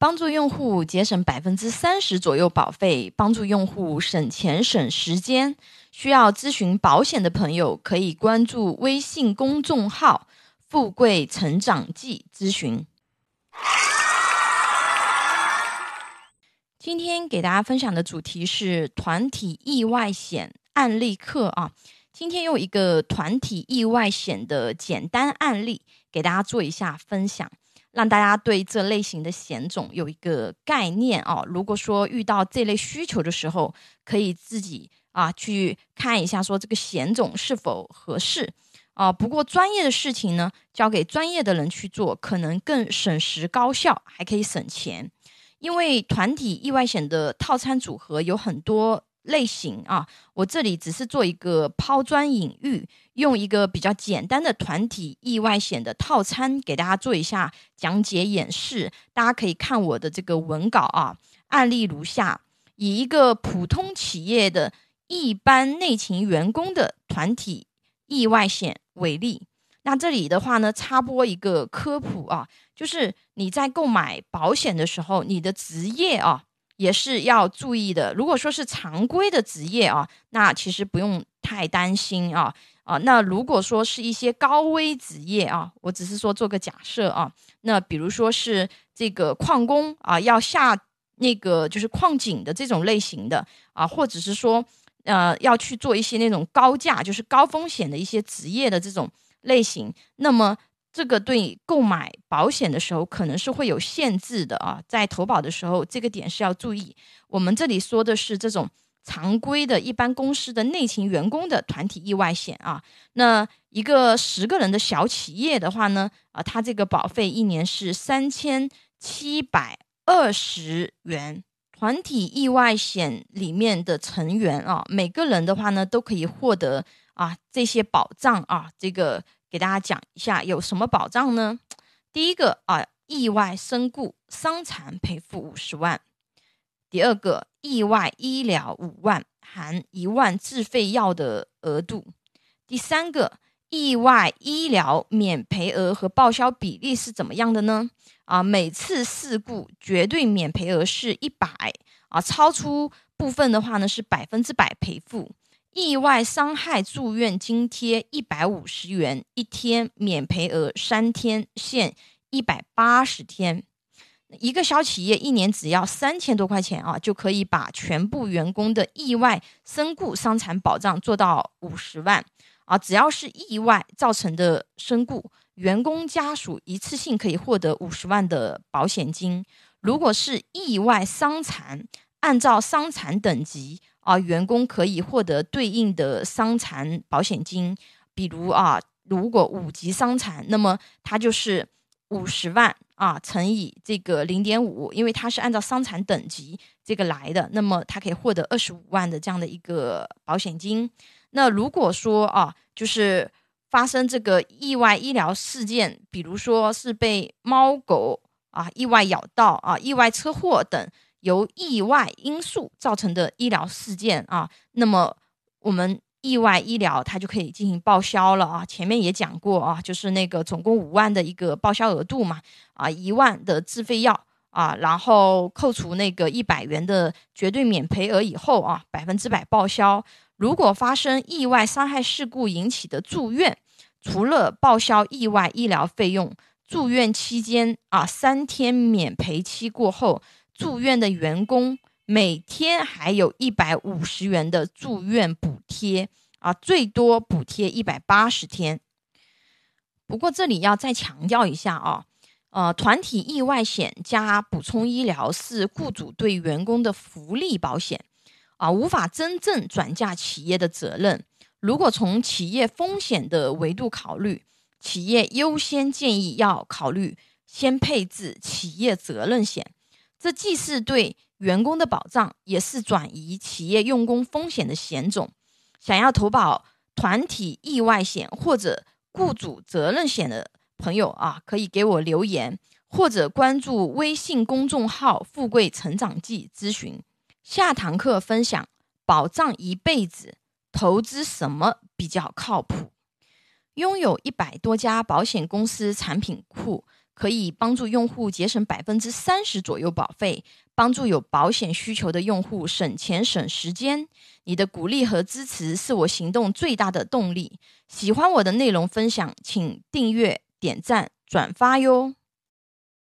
帮助用户节省百分之三十左右保费，帮助用户省钱省时间。需要咨询保险的朋友，可以关注微信公众号“富贵成长记”咨询。今天给大家分享的主题是团体意外险案例课啊。今天用一个团体意外险的简单案例给大家做一下分享。让大家对这类型的险种有一个概念哦。如果说遇到这类需求的时候，可以自己啊去看一下，说这个险种是否合适啊。不过专业的事情呢，交给专业的人去做，可能更省时高效，还可以省钱。因为团体意外险的套餐组合有很多。类型啊，我这里只是做一个抛砖引玉，用一个比较简单的团体意外险的套餐给大家做一下讲解演示。大家可以看我的这个文稿啊，案例如下：以一个普通企业的一般内勤员工的团体意外险为例，那这里的话呢，插播一个科普啊，就是你在购买保险的时候，你的职业啊。也是要注意的。如果说是常规的职业啊，那其实不用太担心啊啊。那如果说是一些高危职业啊，我只是说做个假设啊。那比如说是这个矿工啊，要下那个就是矿井的这种类型的啊，或者是说呃要去做一些那种高价就是高风险的一些职业的这种类型，那么。这个对购买保险的时候可能是会有限制的啊，在投保的时候，这个点是要注意。我们这里说的是这种常规的一般公司的内勤员工的团体意外险啊。那一个十个人的小企业的话呢，啊，它这个保费一年是三千七百二十元。团体意外险里面的成员啊，每个人的话呢，都可以获得啊这些保障啊，这个。给大家讲一下有什么保障呢？第一个啊，意外身故伤残赔付五十万；第二个，意外医疗五万，含一万自费药的额度；第三个，意外医疗免赔额和报销比例是怎么样的呢？啊，每次事故绝对免赔额是一百啊，超出部分的话呢是百分之百赔付。意外伤害住院津贴一百五十元一天，免赔额三天，限一百八十天。一个小企业一年只要三千多块钱啊，就可以把全部员工的意外身故伤残保障做到五十万啊！只要是意外造成的身故，员工家属一次性可以获得五十万的保险金。如果是意外伤残，按照伤残等级。啊，员工可以获得对应的伤残保险金，比如啊，如果五级伤残，那么它就是五十万啊，乘以这个零点五，因为它是按照伤残等级这个来的，那么它可以获得二十五万的这样的一个保险金。那如果说啊，就是发生这个意外医疗事件，比如说是被猫狗啊意外咬到啊，意外车祸等。由意外因素造成的医疗事件啊，那么我们意外医疗它就可以进行报销了啊。前面也讲过啊，就是那个总共五万的一个报销额度嘛，啊，一万的自费药啊，然后扣除那个一百元的绝对免赔额以后啊，百分之百报销。如果发生意外伤害事故引起的住院，除了报销意外医疗费用，住院期间啊，三天免赔期过后。住院的员工每天还有一百五十元的住院补贴啊，最多补贴一百八十天。不过这里要再强调一下啊，呃，团体意外险加补充医疗是雇主对员工的福利保险啊，无法真正转嫁企业的责任。如果从企业风险的维度考虑，企业优先建议要考虑先配置企业责任险。这既是对员工的保障，也是转移企业用工风险的险种。想要投保团体意外险或者雇主责任险的朋友啊，可以给我留言，或者关注微信公众号“富贵成长记”咨询。下堂课分享保障一辈子，投资什么比较靠谱？拥有一百多家保险公司产品库。可以帮助用户节省百分之三十左右保费，帮助有保险需求的用户省钱省时间。你的鼓励和支持是我行动最大的动力。喜欢我的内容分享，请订阅、点赞、转发哟。